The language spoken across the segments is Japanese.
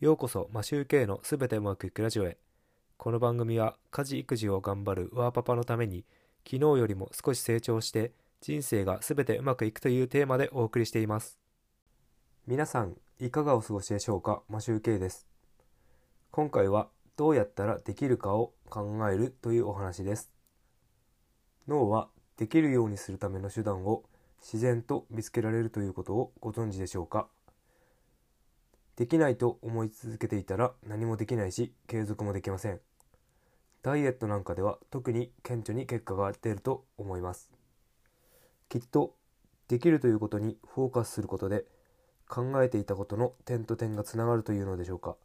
ようこそマシューケイのすべてうまくいくラジオへ。この番組は家事育児を頑張るワーパパのために昨日よりも少し成長して人生がすべてうまくいくというテーマでお送りしています。皆さんいかがお過ごしでしょうかマシューケイです。今回はどうやったらできるかを考えるというお話です。脳はできるようにするための手段を自然と見つけられるということをご存知でしょうか？できないと思い続けていたら何もできないし継続もできません。ダイエットなんかでは特に顕著に結果が出ると思います。きっとできるということにフォーカスすることで考えていたことの点と点がつながるというのでしょうか。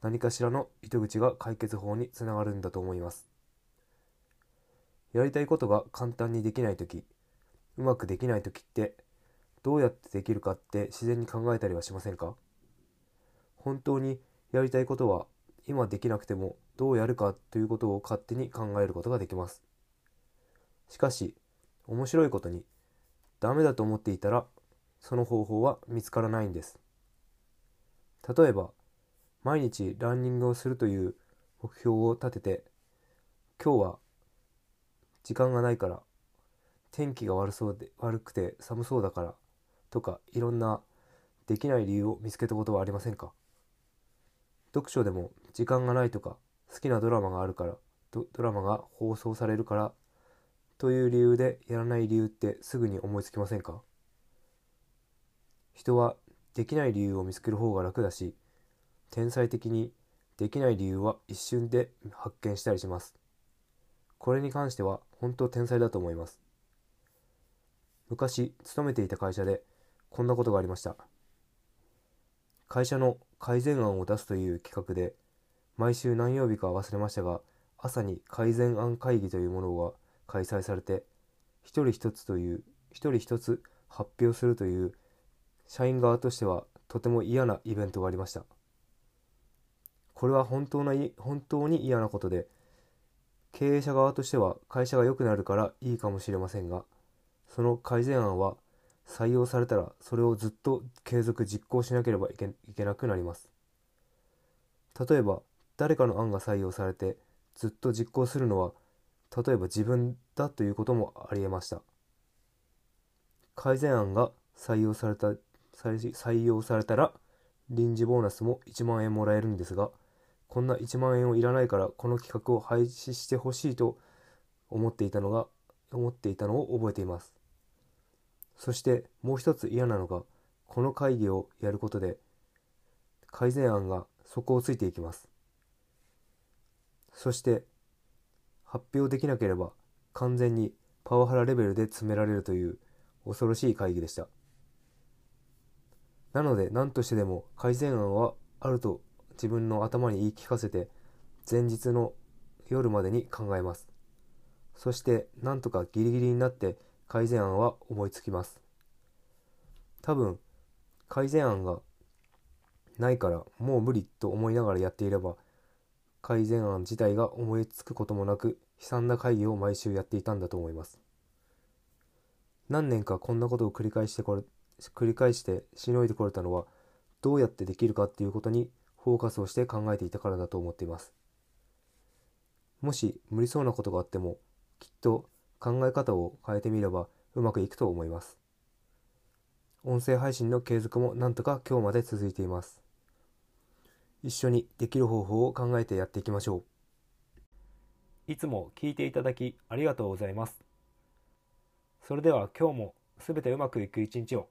何かしらの糸口が解決法につながるんだと思います。やりたいことが簡単にできない時うまくできない時ってどうやってできるかって自然に考えたりはしませんか？本当にやりたいことは今できなくてもどうやるかということを勝手に考えることができます。しかし、面白いことに、ダメだと思っていたら、その方法は見つからないんです。例えば、毎日ランニングをするという目標を立てて、今日は時間がないから、天気が悪そうで悪くて寒そうだからとかいろんなできない理由を見つけたことはありませんか？読書でも時間がないとか好きなドラマがあるからドラマが放送されるからという理由でやらない理由ってすぐに思いつきませんか？人はできない理由を見つける方が楽だし天才的にできない理由は一瞬で発見したりします。これに関しては本当天才だと思います。昔勤めていた会社でこんなことがありました。会社の改善案を出すという企画で毎週何曜日か忘れましたが朝に改善案会議というものが開催されて一人一つという一人一つ発表するという社員側としてはとても嫌なイベントがありました。これは本当な本当に嫌なことで経営者側としては会社が良くなるからいいかもしれませんがその改善案は採用されたらそれをずっと継続実行しなければいけいけなくなります。例えば誰かの案が採用されてずっと実行するのは例えば自分だということもありえました。改善案が採用された採用されたら臨時ボーナスも1万円もらえるんですがこんな1万円をいらないからこの企画を廃止してほしいと思っていたのが思っていたのを覚えています。そしてもう一つ嫌なのが、この会議をやることで、改善案が底をついていきます。そして、発表できなければ完全にパワハラレベルで詰められるという恐ろしい会議でした。なので何としてでも改善案はあると自分の頭に言い聞かせて前日の夜までに考えます。そしてなんとかギリギリになって改善案は思いつきます。多分、改善案がないからもう無理と思いながらやっていれば、改善案自体が思いつくこともなく、悲惨な会議を毎週やっていたんだと思います。何年かこんなことを繰り返してこれ、繰り返してしのいでこれたのは、どうやってできるかっていうことにフォーカスをして考えていたからだと思っています。もし無理そうなことがあっても、きっと考え方を変えてみればうまくいくと思います。音声配信の継続もなんとか今日まで続いています。一緒にできる方法を考えてやっていきましょう。いつも聞いていただきありがとうございます。それでは今日もすべてうまくいく一日を。